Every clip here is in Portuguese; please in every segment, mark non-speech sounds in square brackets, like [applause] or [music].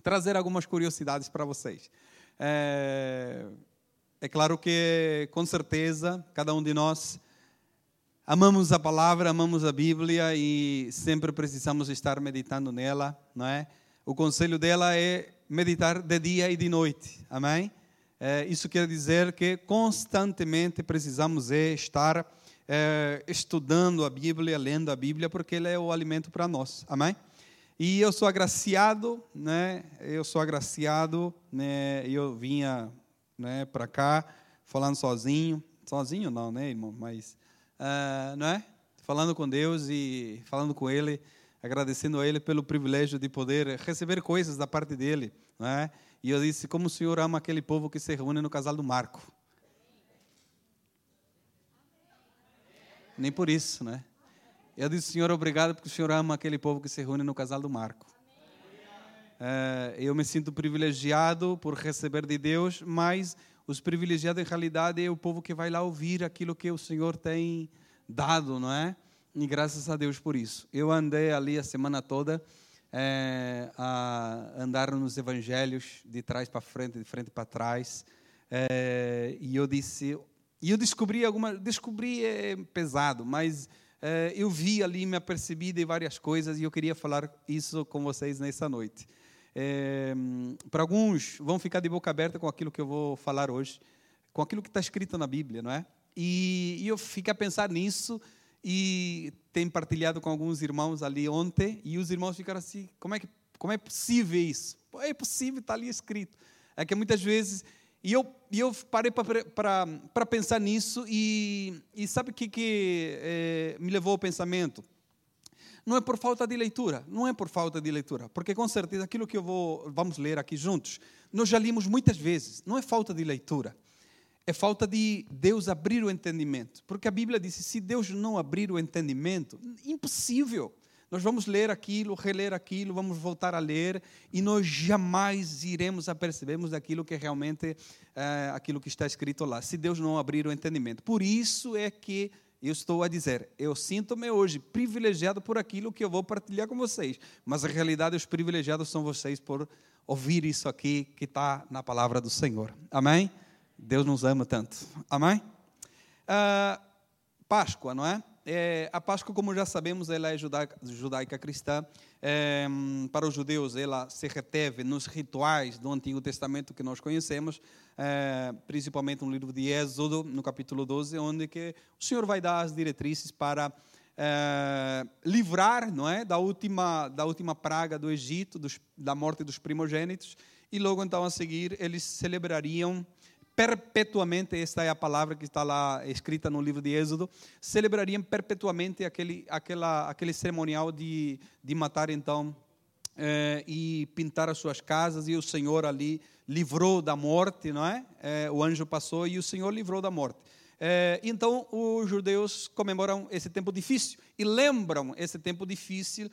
trazer algumas curiosidades para vocês. É, é claro que, com certeza, cada um de nós amamos a palavra, amamos a Bíblia e sempre precisamos estar meditando nela, não é? O conselho dela é meditar de dia e de noite, amém? É, isso quer dizer que constantemente precisamos é estar é, estudando a Bíblia, lendo a Bíblia, porque ela é o alimento para nós, amém? E eu sou agraciado, né? Eu sou agraciado, né? Eu vinha, né, para cá falando sozinho, sozinho não, né, irmão? Mas, uh, não é? Falando com Deus e falando com Ele, agradecendo a Ele pelo privilégio de poder receber coisas da parte dele, não é? E eu disse como o Senhor ama aquele povo que se reúne no casal do Marco. Nem por isso, né? Eu disse, Senhor, obrigado porque o Senhor ama aquele povo que se reúne no casal do Marco. É, eu me sinto privilegiado por receber de Deus, mas os privilegiados em realidade é o povo que vai lá ouvir aquilo que o Senhor tem dado, não é? E graças a Deus por isso. Eu andei ali a semana toda é, a andar nos evangelhos de trás para frente, de frente para trás, é, e eu disse, e eu descobri alguma, descobri é pesado, mas eh, eu vi ali, me apercebi de várias coisas e eu queria falar isso com vocês nessa noite. É, para alguns, vão ficar de boca aberta com aquilo que eu vou falar hoje, com aquilo que está escrito na Bíblia, não é? E, e eu fiquei a pensar nisso e tenho partilhado com alguns irmãos ali ontem e os irmãos ficaram assim: como é, que, como é possível isso? É possível, está ali escrito. É que muitas vezes e eu, e eu parei para pensar nisso e, e sabe o que, que é, me levou ao pensamento? Não é por falta de leitura, não é por falta de leitura, porque com certeza aquilo que eu vou, vamos ler aqui juntos, nós já limos muitas vezes, não é falta de leitura, é falta de Deus abrir o entendimento, porque a Bíblia diz: se Deus não abrir o entendimento, impossível. Nós vamos ler aquilo, reler aquilo, vamos voltar a ler e nós jamais iremos a percebermos aquilo que realmente é aquilo que está escrito lá, se Deus não abrir o entendimento. Por isso é que eu estou a dizer, eu sinto-me hoje privilegiado por aquilo que eu vou partilhar com vocês, mas na realidade os privilegiados são vocês por ouvir isso aqui que está na palavra do Senhor. Amém? Deus nos ama tanto. Amém? Uh, Páscoa, não é? É, a Páscoa, como já sabemos, ela é judaica, judaica cristã. É, para os judeus, ela se reteve nos rituais do Antigo Testamento que nós conhecemos, é, principalmente no livro de Êxodo, no capítulo 12, onde que o Senhor vai dar as diretrizes para é, livrar, não é, da última da última praga do Egito, dos, da morte dos primogênitos, e logo então a seguir eles celebrariam perpetuamente, esta é a palavra que está lá escrita no livro de Êxodo, celebrariam perpetuamente aquele, aquela, aquele cerimonial de, de matar então eh, e pintar as suas casas, e o Senhor ali livrou da morte, não é? Eh, o anjo passou e o Senhor livrou da morte. Eh, então, os judeus comemoram esse tempo difícil e lembram esse tempo difícil,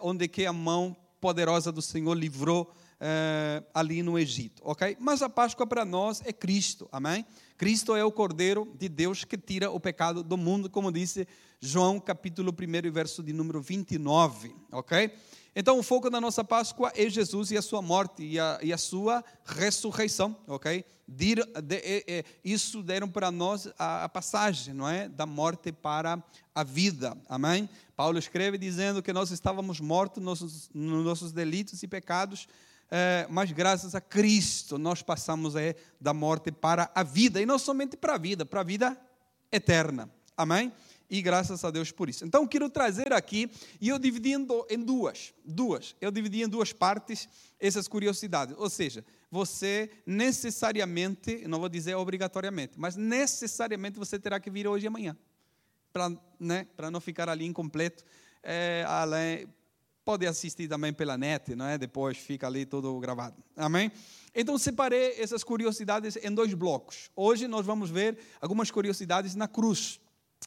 onde que a mão poderosa do Senhor livrou é, ali no Egito, ok? Mas a Páscoa para nós é Cristo, amém? Cristo é o Cordeiro de Deus que tira o pecado do mundo, como disse João, capítulo 1, verso de número 29, ok? Então, o foco da nossa Páscoa é Jesus e a sua morte e a, e a sua ressurreição, ok? De, de, isso deram para nós a, a, passagem, não é? Da morte para a vida, amém? Paulo escreve dizendo que nós estávamos mortos nos, nos nossos delitos e pecados, é, mas graças a Cristo nós passamos é, da morte para a vida, e não somente para a vida, para a vida eterna. Amém? E graças a Deus por isso. Então, quero trazer aqui, e eu dividi em duas, duas, eu dividi em duas partes essas curiosidades. Ou seja, você necessariamente, não vou dizer obrigatoriamente, mas necessariamente você terá que vir hoje e amanhã, para né, não ficar ali incompleto, é, além, Pode assistir também pela net, não é? Depois fica ali tudo gravado. Amém? Então separei essas curiosidades em dois blocos. Hoje nós vamos ver algumas curiosidades na cruz.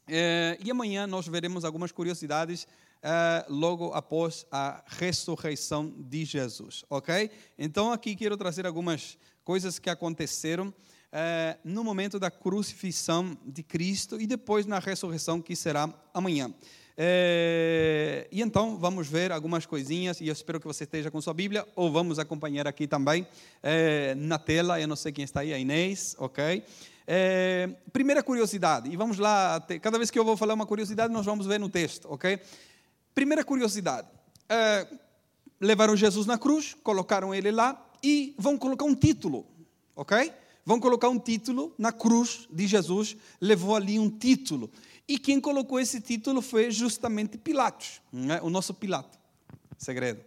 É, e amanhã nós veremos algumas curiosidades é, logo após a ressurreição de Jesus, ok? Então aqui quero trazer algumas coisas que aconteceram é, no momento da crucifixão de Cristo e depois na ressurreição que será amanhã. É, e então vamos ver algumas coisinhas, e eu espero que você esteja com sua Bíblia, ou vamos acompanhar aqui também é, na tela. Eu não sei quem está aí, a Inês, ok? É, primeira curiosidade, e vamos lá, cada vez que eu vou falar uma curiosidade, nós vamos ver no texto, ok? Primeira curiosidade: é, levaram Jesus na cruz, colocaram ele lá e vão colocar um título, ok? Vão colocar um título na cruz de Jesus, levou ali um título. E quem colocou esse título foi justamente Pilatos, né? o nosso Pilato. Segredo.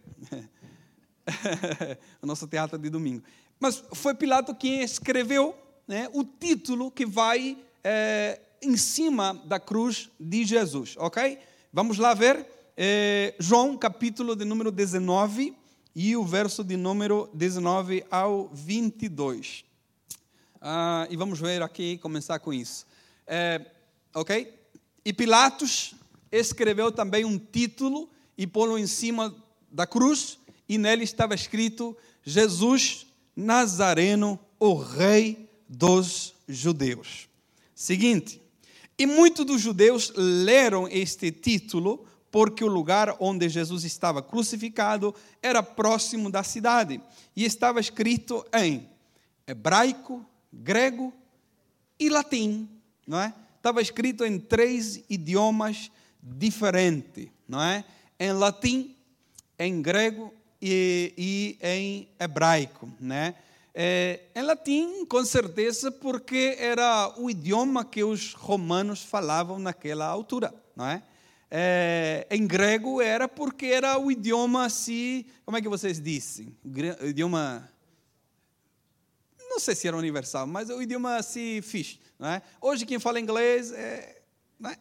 [laughs] o nosso teatro de domingo. Mas foi Pilato quem escreveu né, o título que vai é, em cima da cruz de Jesus, ok? Vamos lá ver é, João, capítulo de número 19 e o verso de número 19 ao 22. Ah, e vamos ver aqui, começar com isso. É, ok? E Pilatos escreveu também um título e pô-lo em cima da cruz, e nele estava escrito: Jesus Nazareno, o Rei dos Judeus. Seguinte, e muitos dos judeus leram este título porque o lugar onde Jesus estava crucificado era próximo da cidade e estava escrito em hebraico, grego e latim, não é? estava escrito em três idiomas diferentes, não é? Em latim, em grego e, e em hebraico, né? É, em latim, com certeza, porque era o idioma que os romanos falavam naquela altura, não é? é? em grego era porque era o idioma assim, como é que vocês dizem? Idioma não sei se era universal, mas o idioma se fixe. Né? Hoje quem fala inglês é, né?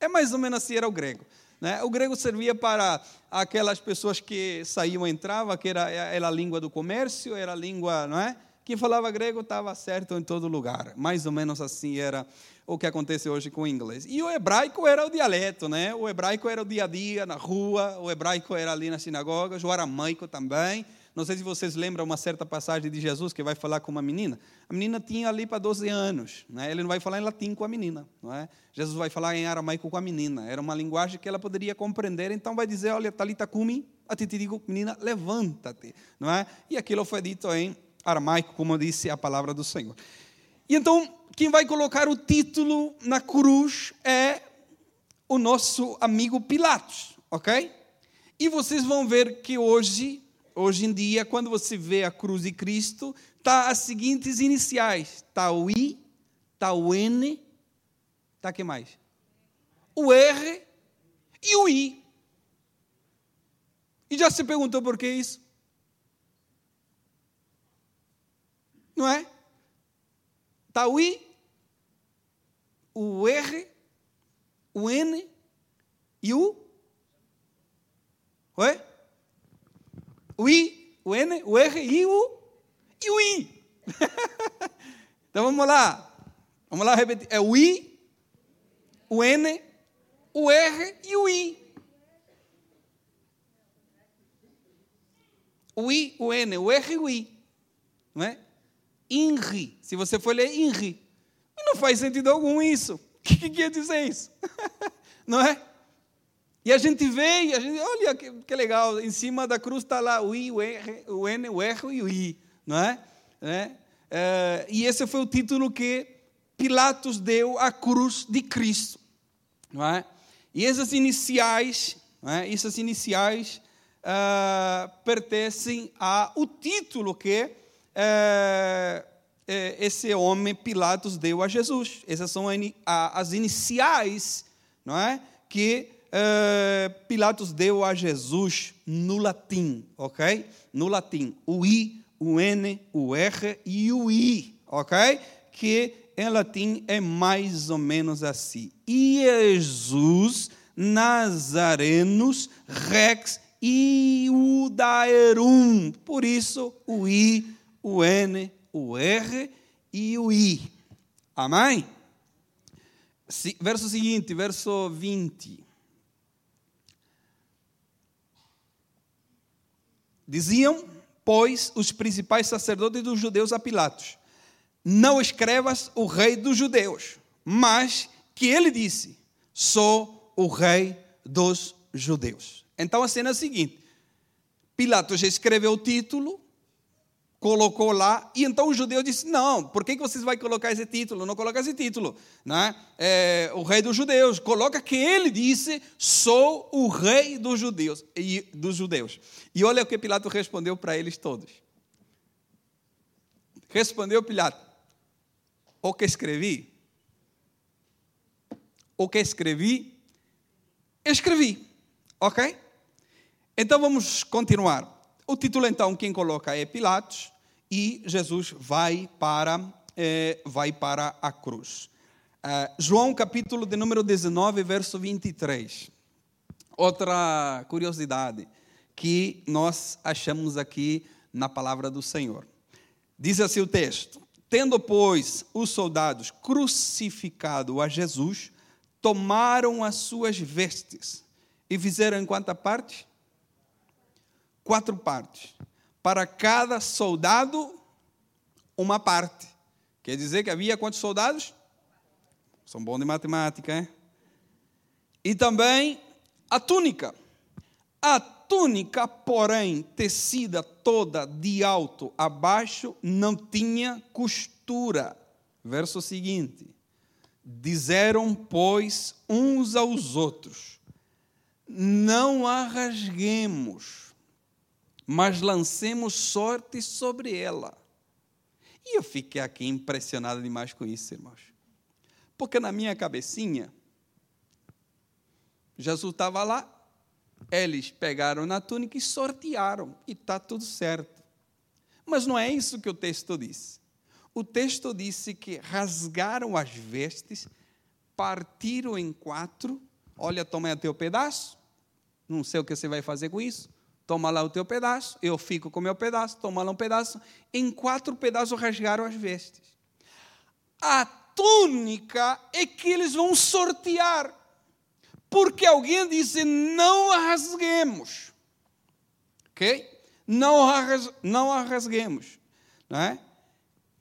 é mais ou menos assim, era o grego. Né? O grego servia para aquelas pessoas que saíam e entravam, que era, era a língua do comércio, era a língua, é? Quem falava grego estava certo em todo lugar. Mais ou menos assim era o que acontece hoje com o inglês. E o hebraico era o dialeto, né? O hebraico era o dia a dia na rua, o hebraico era ali na sinagoga, o aramaico também. Não sei se vocês lembram uma certa passagem de Jesus que vai falar com uma menina. A menina tinha ali para 12 anos. Né? Ele não vai falar em latim com a menina. Não é? Jesus vai falar em aramaico com a menina. Era uma linguagem que ela poderia compreender. Então vai dizer, olha, talita kumi, a ti te digo, menina, levanta-te. Não é? E aquilo foi dito em aramaico, como disse a palavra do Senhor. E então, quem vai colocar o título na cruz é o nosso amigo Pilatos, ok? E vocês vão ver que hoje Hoje em dia, quando você vê a cruz de Cristo, tá as seguintes iniciais: tá o I, tá o N, tá que mais? O R e o I. E já se perguntou por que isso? Não é? Tá o I, o R, o N e o Oi? O I, o N, o R e o, e o I. [laughs] então vamos lá. Vamos lá repetir. É o I, o N, o R e o I. O I, o N, o R e o I. Não é? INRI. Se você for ler INRI. Não faz sentido algum isso. [laughs] O que quer dizer isso? [laughs] não é? E a gente vê, e a gente, olha que, que legal, em cima da cruz está lá o I, o, R, o N, o R e o I, não é? é? é e esse foi o título que Pilatos deu à cruz de Cristo, não é? E essas iniciais, não é? essas iniciais uh, pertencem ao título que uh, esse homem Pilatos deu a Jesus. Essas são as iniciais, não é? Que uh, Pilatos deu a Jesus no latim, ok? No latim, o I, o N, o R e o I, ok? Que em latim é mais ou menos assim. Jesus Nazarenus Rex Iudaerum. Por isso, o I, o N, o R e o I. Amém? Verso seguinte, verso 20. Diziam, pois, os principais sacerdotes dos judeus a Pilatos: Não escrevas o rei dos judeus, mas que ele disse: Sou o rei dos judeus. Então a cena é a seguinte: Pilatos escreveu o título, colocou lá, e então o judeu disse: Não, por que, que vocês vão colocar esse título? Não coloca esse título. Né? É, o rei dos judeus. Coloca que ele disse: Sou o rei dos judeus. E, dos judeus. e olha o que Pilatos respondeu para eles todos. Respondeu Pilatos: O que escrevi? O que escrevi? Escrevi. Ok? Então vamos continuar. O título, então, quem coloca é Pilatos e Jesus vai para, eh, vai para a cruz. Uh, João, capítulo de número 19, verso 23. Outra curiosidade que nós achamos aqui na palavra do Senhor. Diz assim o texto: Tendo, pois, os soldados crucificado a Jesus, tomaram as suas vestes e fizeram em quanta parte? Quatro partes. Para cada soldado, uma parte. Quer dizer que havia quantos soldados? São bons de matemática, hein? E também a túnica. A túnica, porém, tecida toda de alto a baixo, não tinha costura. Verso seguinte: Disseram, pois, uns aos outros: Não a rasguemos mas lancemos sorte sobre ela. E eu fiquei aqui impressionado demais com isso, irmãos. Porque na minha cabecinha, Jesus estava lá, eles pegaram na túnica e sortearam, e está tudo certo. Mas não é isso que o texto disse. O texto disse que rasgaram as vestes, partiram em quatro. Olha, toma aí teu pedaço. Não sei o que você vai fazer com isso toma lá o teu pedaço, eu fico com o meu pedaço, toma lá um pedaço. Em quatro pedaços rasgaram as vestes. A túnica é que eles vão sortear, porque alguém disse: não a rasguemos. Ok? Não a, não a rasguemos. Não é?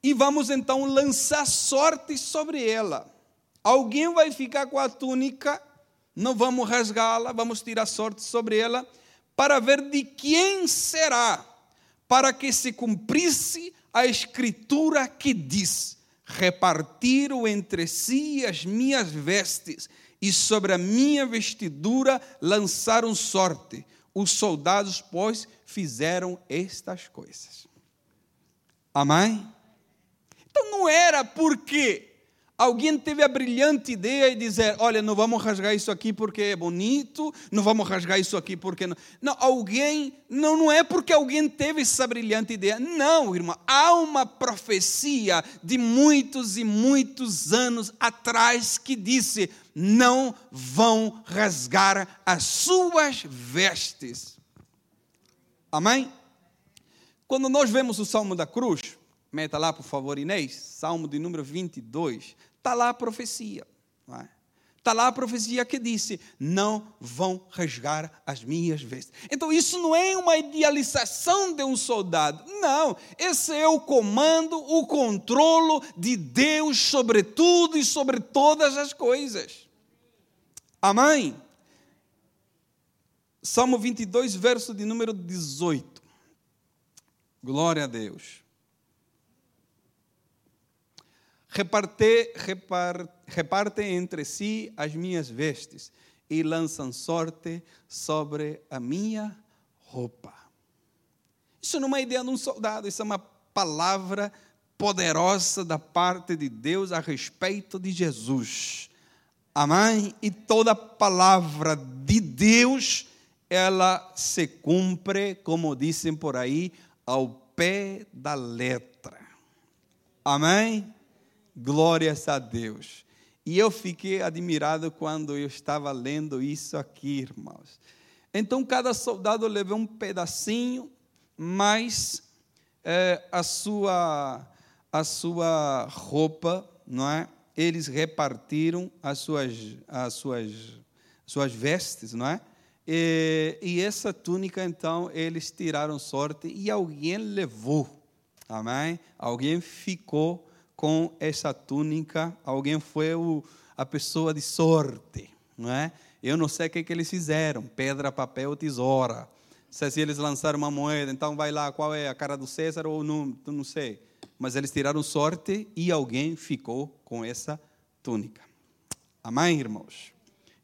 E vamos então lançar sorte sobre ela. Alguém vai ficar com a túnica, não vamos rasgá-la, vamos tirar sorte sobre ela para ver de quem será, para que se cumprisse a escritura que diz: repartiram entre si as minhas vestes, e sobre a minha vestidura lançaram sorte. Os soldados, pois, fizeram estas coisas. Amém? Então não era porque Alguém teve a brilhante ideia de dizer: olha, não vamos rasgar isso aqui porque é bonito, não vamos rasgar isso aqui porque. Não, não alguém. Não, não é porque alguém teve essa brilhante ideia. Não, irmão. Há uma profecia de muitos e muitos anos atrás que disse: não vão rasgar as suas vestes. Amém? Quando nós vemos o Salmo da Cruz, meta lá, por favor, Inês, Salmo de número 22 Está lá a profecia. Está é? lá a profecia que disse: Não vão rasgar as minhas vestes. Então, isso não é uma idealização de um soldado. Não. Esse é o comando, o controlo de Deus sobre tudo e sobre todas as coisas. Amém? Salmo 22, verso de número 18. Glória a Deus reparte, repar, repartem entre si as minhas vestes e lançam sorte sobre a minha roupa. Isso não é uma ideia de um soldado, isso é uma palavra poderosa da parte de Deus a respeito de Jesus. Amém? E toda palavra de Deus, ela se cumpre, como dizem por aí, ao pé da letra. Amém? Glórias a Deus. E eu fiquei admirado quando eu estava lendo isso aqui, irmãos. Então, cada soldado levou um pedacinho, mas é, a, sua, a sua roupa, não é? Eles repartiram as suas, as suas, suas vestes, não é? E, e essa túnica, então, eles tiraram sorte e alguém levou, amém? Alguém ficou com essa túnica, alguém foi o, a pessoa de sorte, não é? Eu não sei o que, que eles fizeram, pedra, papel, tesoura. Se, se eles lançaram uma moeda, então vai lá, qual é a cara do César ou não, não sei. Mas eles tiraram sorte e alguém ficou com essa túnica. Amém, irmãos?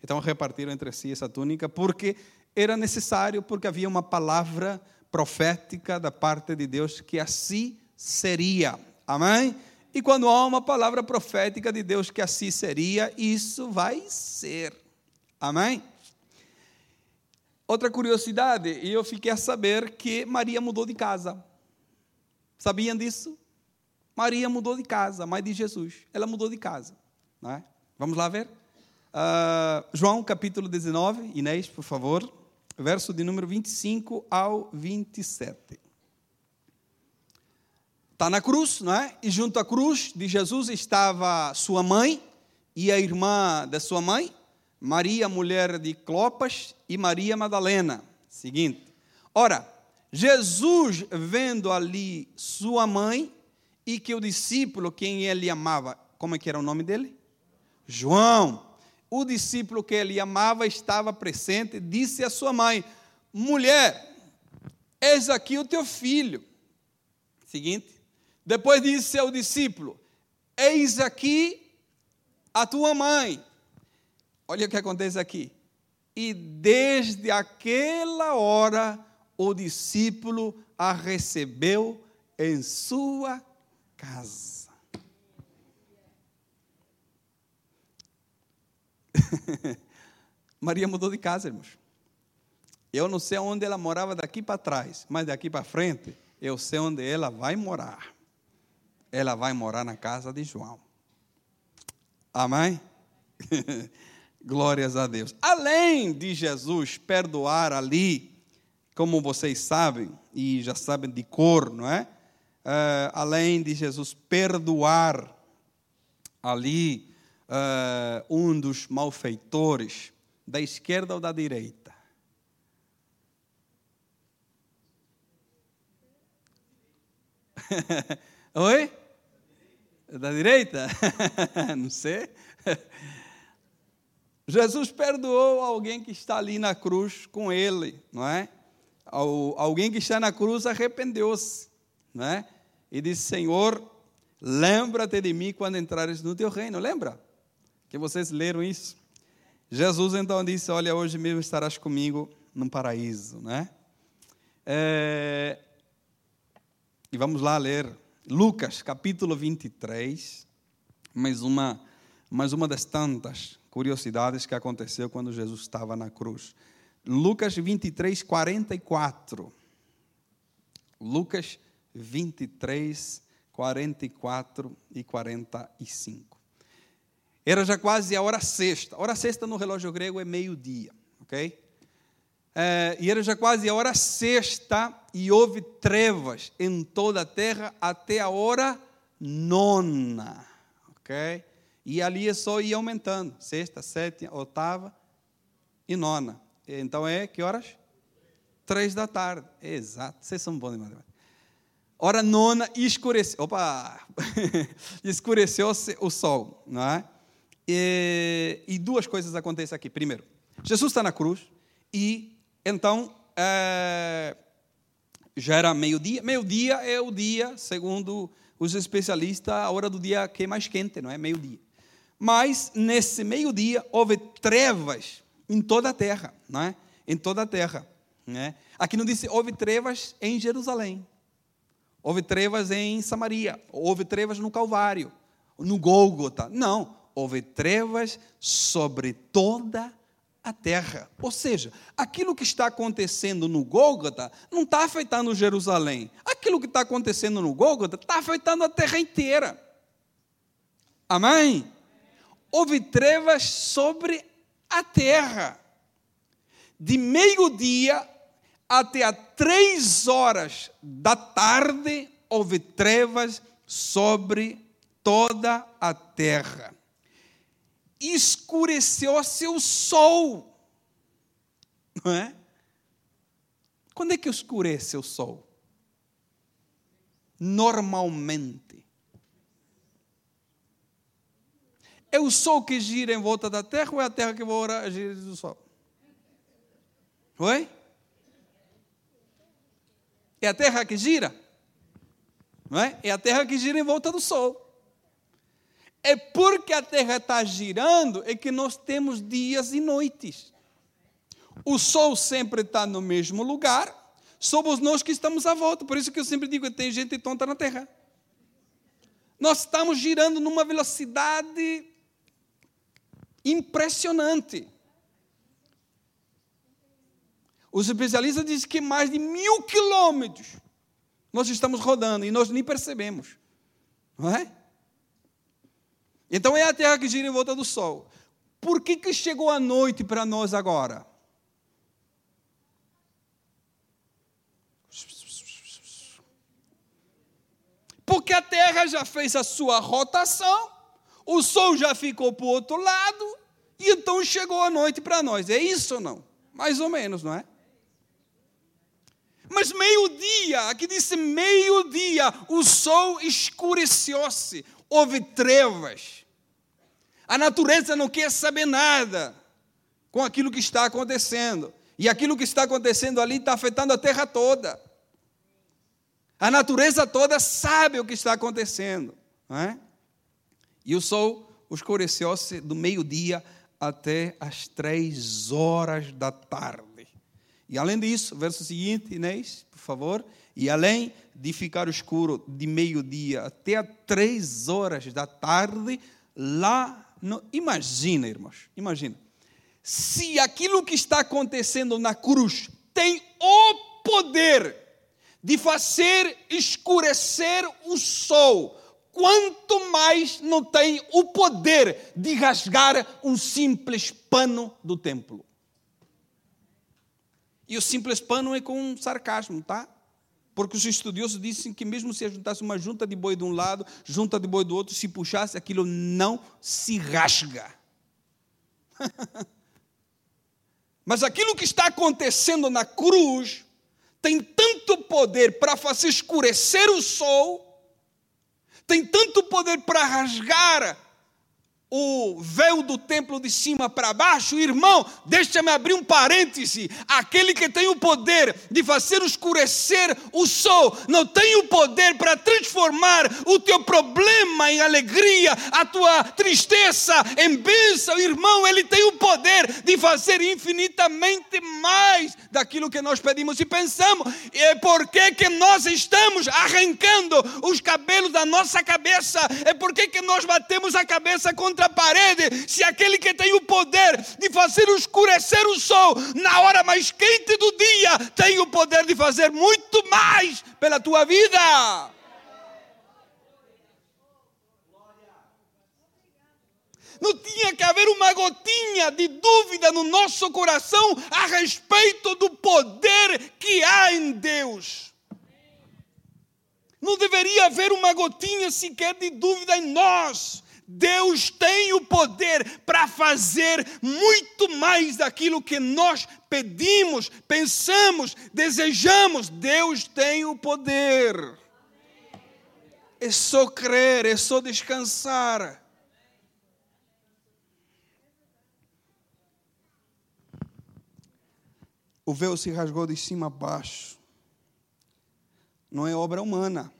Então repartiram entre si essa túnica porque era necessário, porque havia uma palavra profética da parte de Deus que assim seria. Amém? E quando há uma palavra profética de Deus que assim seria, isso vai ser. Amém? Outra curiosidade, eu fiquei a saber que Maria mudou de casa. Sabiam disso? Maria mudou de casa, mãe de Jesus. Ela mudou de casa. Não é? Vamos lá ver? Uh, João capítulo 19, Inês, por favor, verso de número 25 ao 27. Está na cruz, não é? E junto à cruz de Jesus estava sua mãe e a irmã da sua mãe, Maria, mulher de Clopas, e Maria Madalena. Seguinte. Ora, Jesus, vendo ali sua mãe e que o discípulo, quem ele amava, como é que era o nome dele? João. O discípulo que ele amava estava presente, disse à sua mãe: Mulher, eis aqui o teu filho. Seguinte. Depois disse ao discípulo: Eis aqui a tua mãe. Olha o que acontece aqui. E desde aquela hora o discípulo a recebeu em sua casa. [laughs] Maria mudou de casa, irmãos. Eu não sei onde ela morava daqui para trás, mas daqui para frente eu sei onde ela vai morar. Ela vai morar na casa de João. Amém? [laughs] Glórias a Deus. Além de Jesus perdoar ali, como vocês sabem, e já sabem de cor, não é? Uh, além de Jesus perdoar ali uh, um dos malfeitores, da esquerda ou da direita? [laughs] Oi? Da direita? [laughs] Não sei. Jesus perdoou alguém que está ali na cruz com ele, não é? Alguém que está na cruz arrependeu-se, não é? E disse: Senhor, lembra-te de mim quando entrares no teu reino. Lembra? Que vocês leram isso? Jesus então disse: Olha, hoje mesmo estarás comigo no paraíso, né? É... E vamos lá ler Lucas capítulo 23, mais uma, mais uma das tantas curiosidades que aconteceu quando Jesus estava na cruz. Lucas 23, 44. Lucas 23, 44 e 45. Era já quase a hora sexta. Hora sexta no relógio grego é meio-dia, ok? É, e era já quase a hora sexta e houve trevas em toda a terra até a hora nona, ok? E ali é só ir aumentando. Sexta, sétima, oitava e nona. Então é que horas? Três da tarde. Exato. Vocês são bons de matemática. Hora nona, escureceu. Opa! [laughs] escureceu o sol. Não é? E, e, duas coisas acontecem aqui. Primeiro, Jesus está na cruz e então é, já era meio-dia. Meio-dia é o dia, segundo os especialistas, a hora do dia que é mais quente, não é? Meio-dia. Mas nesse meio-dia houve trevas em toda a terra, não é? Em toda a terra, né? Aqui não disse houve trevas em Jerusalém. Houve trevas em Samaria, houve trevas no Calvário, no Gólgota. Não, houve trevas sobre toda a terra. Ou seja, aquilo que está acontecendo no Gólgota não está afetando Jerusalém. Aquilo que está acontecendo no Gólgota está afetando a terra inteira. Amém? houve trevas sobre a terra. De meio-dia até às três horas da tarde, houve trevas sobre toda a terra. Escureceu-se o sol. Não é? Quando é que escurece o sol? Normalmente É o Sol que gira em volta da Terra ou é a Terra que gira do Sol? Oi? É a Terra que gira? Não é? é a Terra que gira em volta do Sol. É porque a Terra está girando é que nós temos dias e noites. O Sol sempre está no mesmo lugar, somos nós que estamos à volta. Por isso que eu sempre digo tem gente tonta na Terra. Nós estamos girando numa velocidade impressionante. Os especialistas dizem que mais de mil quilômetros nós estamos rodando e nós nem percebemos. Não é? Então é a Terra que gira em volta do Sol. Por que, que chegou a noite para nós agora? Porque a Terra já fez a sua rotação, o Sol já ficou para o outro lado, e então chegou a noite para nós. É isso ou não? Mais ou menos, não é? Mas meio-dia, aqui disse meio-dia, o sol escureceu-se, houve trevas. A natureza não quer saber nada com aquilo que está acontecendo. E aquilo que está acontecendo ali está afetando a terra toda. A natureza toda sabe o que está acontecendo. É? E o sol escureceu-se do meio-dia até as três horas da tarde. E além disso, verso seguinte, Inês, por favor. E além de ficar escuro de meio-dia até três horas da tarde, lá no... Imagina, irmãos, imagina. Se aquilo que está acontecendo na cruz tem o poder de fazer escurecer o sol, quanto mais não tem o poder de rasgar um simples pano do templo. E o simples pano é com um sarcasmo, tá? Porque os estudiosos dizem que mesmo se juntasse uma junta de boi de um lado, junta de boi do outro, se puxasse, aquilo não se rasga. [laughs] Mas aquilo que está acontecendo na cruz tem tanto poder para fazer escurecer o sol, tem tanto poder para rasgar o véu do templo de cima para baixo, irmão, deixa-me abrir um parêntese. Aquele que tem o poder de fazer escurecer o sol, não tem o poder para transformar o teu problema em alegria, a tua tristeza em bênção, irmão. Ele tem o poder de fazer infinitamente mais daquilo que nós pedimos e pensamos. É porque que nós estamos arrancando os cabelos da nossa cabeça, é porque que nós batemos a cabeça contra a parede, se aquele que tem o poder de fazer escurecer o sol na hora mais quente do dia tem o poder de fazer muito mais pela tua vida. não tinha que haver uma gotinha de dúvida no nosso coração a respeito do poder que há em Deus. Não deveria haver uma gotinha sequer de dúvida em nós. Deus tem o poder para fazer muito mais daquilo que nós pedimos, pensamos, desejamos. Deus tem o poder. É só crer, é só descansar. O véu se rasgou de cima a baixo. Não é obra humana.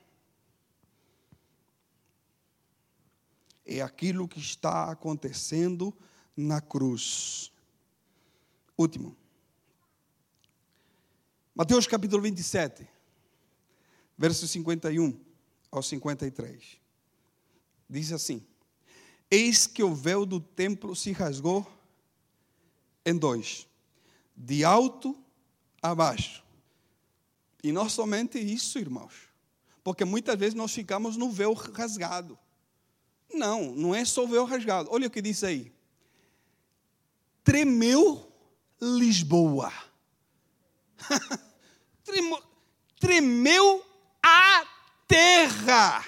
É aquilo que está acontecendo na cruz. Último. Mateus capítulo 27, versos 51 ao 53. Diz assim: Eis que o véu do templo se rasgou em dois, de alto a baixo. E não somente isso, irmãos, porque muitas vezes nós ficamos no véu rasgado. Não, não é só o véu rasgado. Olha o que diz aí. Tremeu Lisboa. [laughs] tremeu a terra.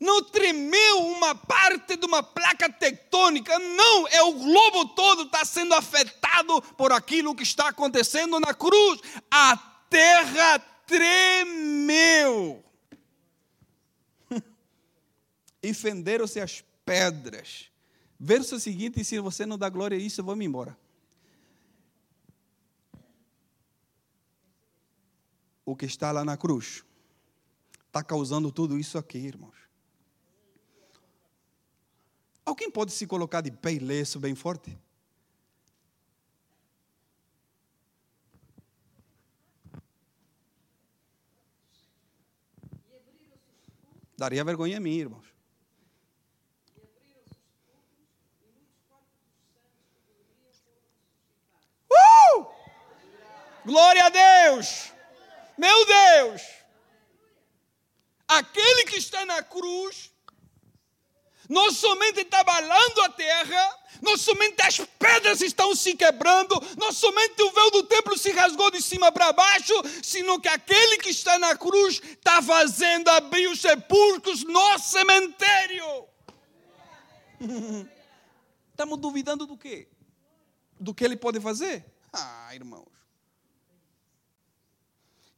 Não tremeu uma parte de uma placa tectônica, não, é o globo todo está sendo afetado por aquilo que está acontecendo na cruz. A terra tremeu e fenderam-se as pedras. Verso seguinte, se você não dá glória a isso, vou me embora. O que está lá na cruz está causando tudo isso aqui, irmãos. Alguém pode se colocar de pé e ler isso bem forte? Daria vergonha a mim, irmãos. Uh! Glória a Deus! Meu Deus! Aquele que está na cruz não somente está balando a terra, não somente as pedras estão se quebrando, não somente o véu do templo se rasgou de cima para baixo, sino que aquele que está na cruz está fazendo abrir os sepulcros no cemitério. [laughs] Estamos duvidando do quê? Do que ele pode fazer? Ah, irmãos.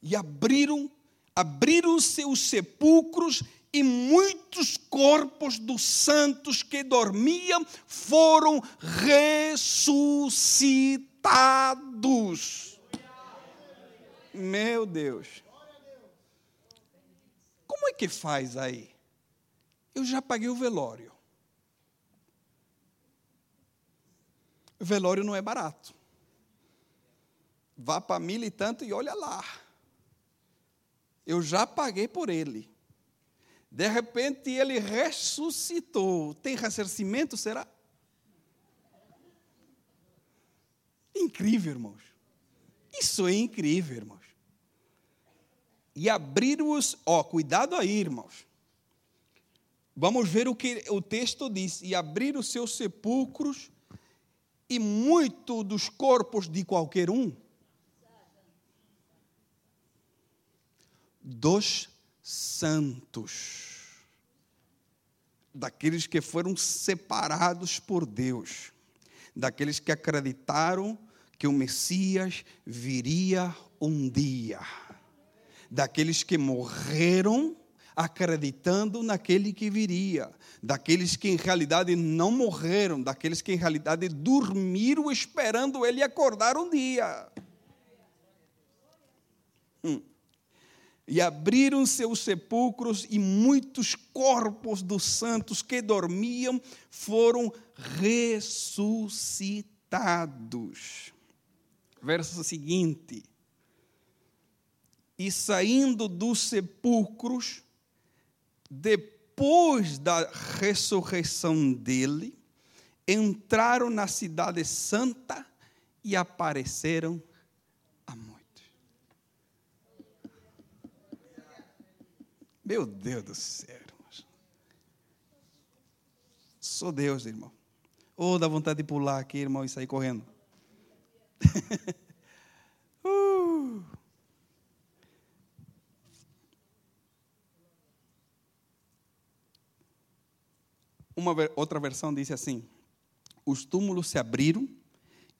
E abriram, abriram-se os sepulcros e muitos corpos dos santos que dormiam foram ressuscitados. Meu Deus. Como é que faz aí? Eu já paguei o velório. O velório não é barato. Vá para mil e tanto e olha lá. Eu já paguei por ele. De repente ele ressuscitou. Tem ressarcimento, será? Incrível, irmãos. Isso é incrível, irmãos. E abriram-os, ó, cuidado aí, irmãos. Vamos ver o que o texto diz. E abriram os seus sepulcros, e muito dos corpos de qualquer um, dos santos, daqueles que foram separados por Deus, daqueles que acreditaram que o Messias viria um dia, daqueles que morreram acreditando naquele que viria, daqueles que em realidade não morreram, daqueles que em realidade dormiram esperando ele acordar um dia. Hum e abriram seus sepulcros, e muitos corpos dos santos que dormiam foram ressuscitados. Verso seguinte: E saindo dos sepulcros, depois da ressurreição dele, entraram na cidade santa e apareceram Meu Deus do céu, irmãos. Sou Deus, irmão. Ou oh, dá vontade de pular aqui, irmão, e sair correndo. [laughs] uh. Uma outra versão diz assim: os túmulos se abriram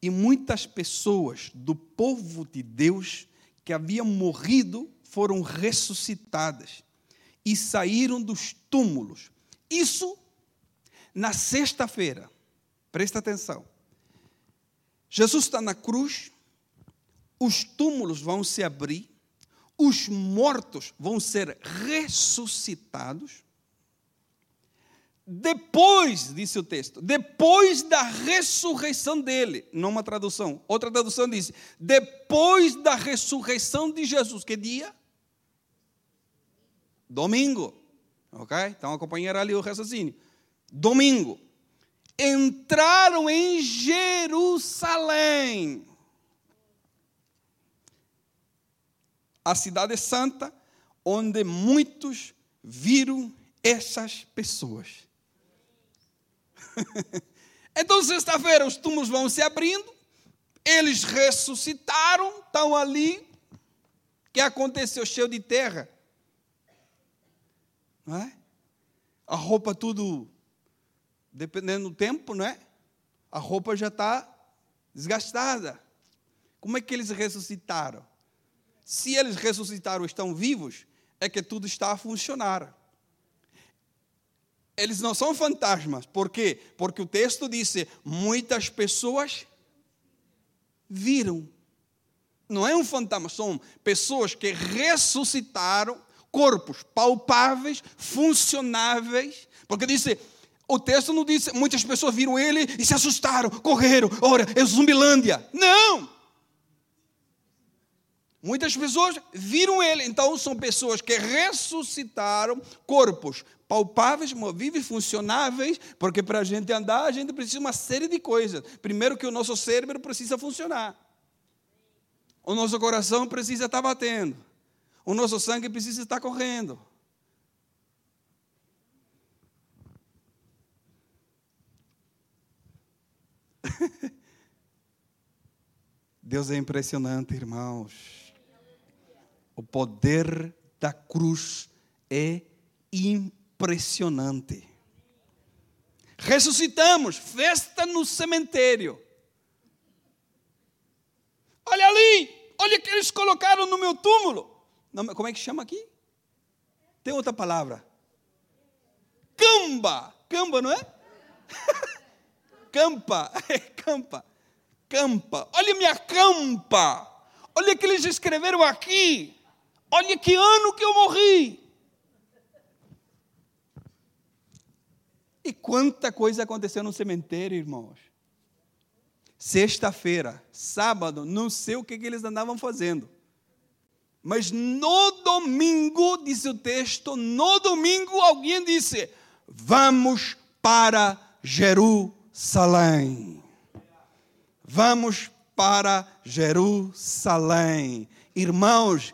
e muitas pessoas do povo de Deus que haviam morrido foram ressuscitadas e saíram dos túmulos. Isso na sexta-feira. Presta atenção. Jesus está na cruz, os túmulos vão se abrir, os mortos vão ser ressuscitados. Depois, disse o texto, depois da ressurreição dele, não uma tradução, outra tradução diz, depois da ressurreição de Jesus, que dia? Domingo. Ok? Então acompanhar ali o raciocínio. Domingo. Entraram em Jerusalém. A cidade santa, onde muitos viram essas pessoas. [laughs] então, sexta-feira, os túmulos vão se abrindo, eles ressuscitaram, estão ali. O que aconteceu? Cheio de terra não é? A roupa tudo, dependendo do tempo, não é? A roupa já está desgastada. Como é que eles ressuscitaram? Se eles ressuscitaram, estão vivos, é que tudo está a funcionar. eles não são fantasmas. Por quê? Porque o texto diz: muitas pessoas viram. Não é um fantasma, são pessoas que ressuscitaram corpos palpáveis, funcionáveis. Porque disse, o texto não diz, muitas pessoas viram ele e se assustaram, correram, ora, é Zumbilândia. Não! Muitas pessoas viram ele, então são pessoas que ressuscitaram corpos palpáveis, movíveis, funcionáveis, porque para a gente andar a gente precisa de uma série de coisas. Primeiro que o nosso cérebro precisa funcionar. O nosso coração precisa estar batendo. O nosso sangue precisa estar correndo. [laughs] Deus é impressionante, irmãos. O poder da cruz é impressionante. Ressuscitamos, festa no cemitério. Olha ali, olha que eles colocaram no meu túmulo. Como é que chama aqui? Tem outra palavra. Camba, camba, não é? [laughs] campa, é campa, campa. Olha minha campa. Olha que eles escreveram aqui. Olha que ano que eu morri. E quanta coisa aconteceu no cemitério, irmãos. Sexta-feira, sábado, não sei o que, que eles andavam fazendo. Mas no domingo, diz o texto, no domingo alguém disse: Vamos para Jerusalém. Vamos para Jerusalém. Irmãos,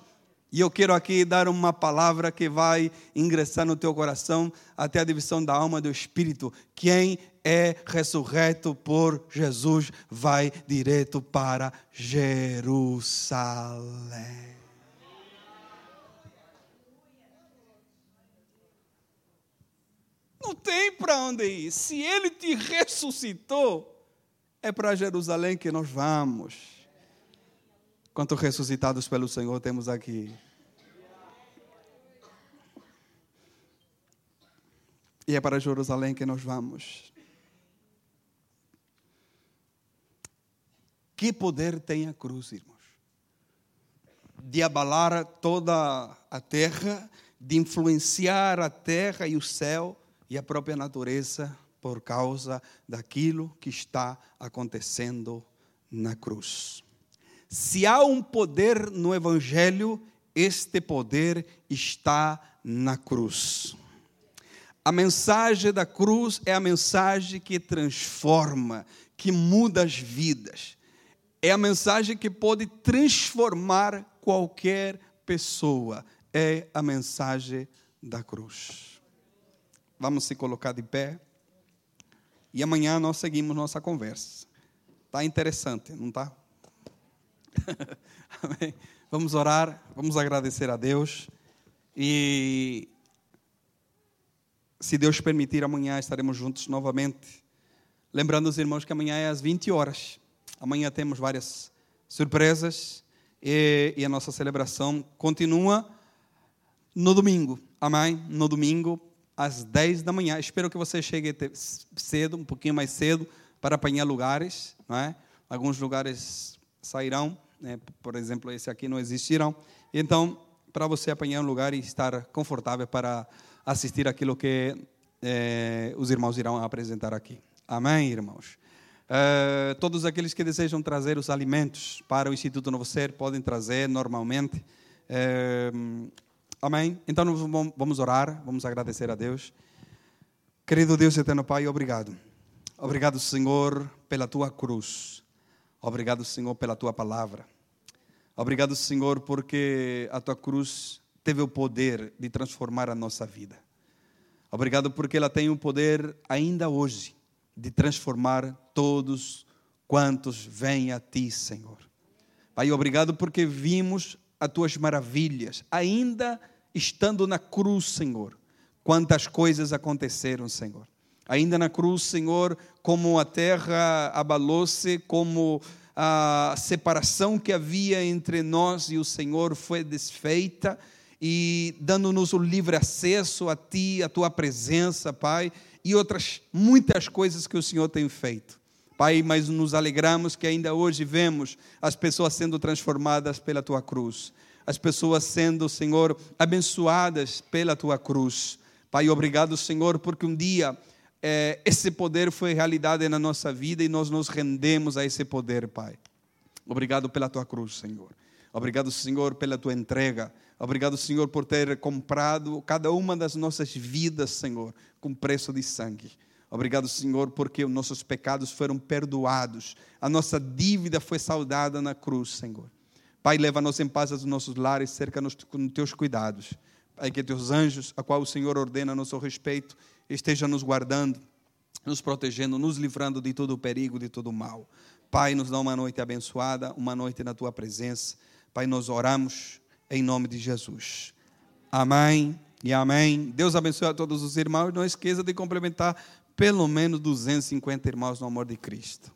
e eu quero aqui dar uma palavra que vai ingressar no teu coração até a divisão da alma e do espírito. Quem é ressurreto por Jesus vai direto para Jerusalém. Não tem para onde ir. Se ele te ressuscitou, é para Jerusalém que nós vamos. Quantos ressuscitados pelo Senhor temos aqui? E é para Jerusalém que nós vamos. Que poder tem a cruz, irmãos? De abalar toda a terra, de influenciar a terra e o céu e a própria natureza por causa daquilo que está acontecendo na cruz. Se há um poder no Evangelho, este poder está na cruz. A mensagem da cruz é a mensagem que transforma, que muda as vidas. É a mensagem que pode transformar qualquer pessoa. É a mensagem da cruz. Vamos se colocar de pé. E amanhã nós seguimos nossa conversa. Está interessante, não [laughs] está? Vamos orar, vamos agradecer a Deus. E se Deus permitir, amanhã estaremos juntos novamente. Lembrando os irmãos que amanhã é às 20 horas. Amanhã temos várias surpresas e, e a nossa celebração continua no domingo. Amém? No domingo, às 10 da manhã. Espero que você chegue cedo, um pouquinho mais cedo, para apanhar lugares. Não é? Alguns lugares sairão, né? por exemplo, esse aqui não existirão. Então, para você apanhar um lugar e estar confortável para assistir aquilo que eh, os irmãos irão apresentar aqui. Amém, irmãos? Uh, todos aqueles que desejam trazer os alimentos para o Instituto Novo Ser podem trazer normalmente. Uh, amém? Então vamos orar, vamos agradecer a Deus. Querido Deus eterno Pai, obrigado. Obrigado, Senhor, pela tua cruz. Obrigado, Senhor, pela tua palavra. Obrigado, Senhor, porque a tua cruz teve o poder de transformar a nossa vida. Obrigado porque ela tem o poder ainda hoje de transformar todos quantos vêm a ti, Senhor. Pai, obrigado porque vimos as tuas maravilhas, ainda estando na cruz, Senhor. Quantas coisas aconteceram, Senhor ainda na cruz, Senhor, como a terra abalou-se, como a separação que havia entre nós e o Senhor foi desfeita, e dando-nos o livre acesso a Ti, a Tua presença, Pai, e outras muitas coisas que o Senhor tem feito. Pai, mas nos alegramos que ainda hoje vemos as pessoas sendo transformadas pela Tua cruz, as pessoas sendo, Senhor, abençoadas pela Tua cruz. Pai, obrigado, Senhor, porque um dia é, esse poder foi realidade na nossa vida e nós nos rendemos a esse poder, Pai. Obrigado pela Tua cruz, Senhor. Obrigado, Senhor, pela Tua entrega. Obrigado, Senhor, por ter comprado cada uma das nossas vidas, Senhor, com preço de sangue. Obrigado, Senhor, porque os nossos pecados foram perdoados. A nossa dívida foi saudada na cruz, Senhor. Pai, leva-nos em paz aos nossos lares, cerca-nos com teus cuidados. Pai, que teus anjos, a qual o Senhor ordena nosso respeito, estejam nos guardando, nos protegendo, nos livrando de todo o perigo, de todo o mal. Pai, nos dá uma noite abençoada, uma noite na tua presença. Pai, nós oramos em nome de Jesus. Amém e amém. Deus abençoe a todos os irmãos. Não esqueça de complementar pelo menos 250 irmãos no amor de Cristo.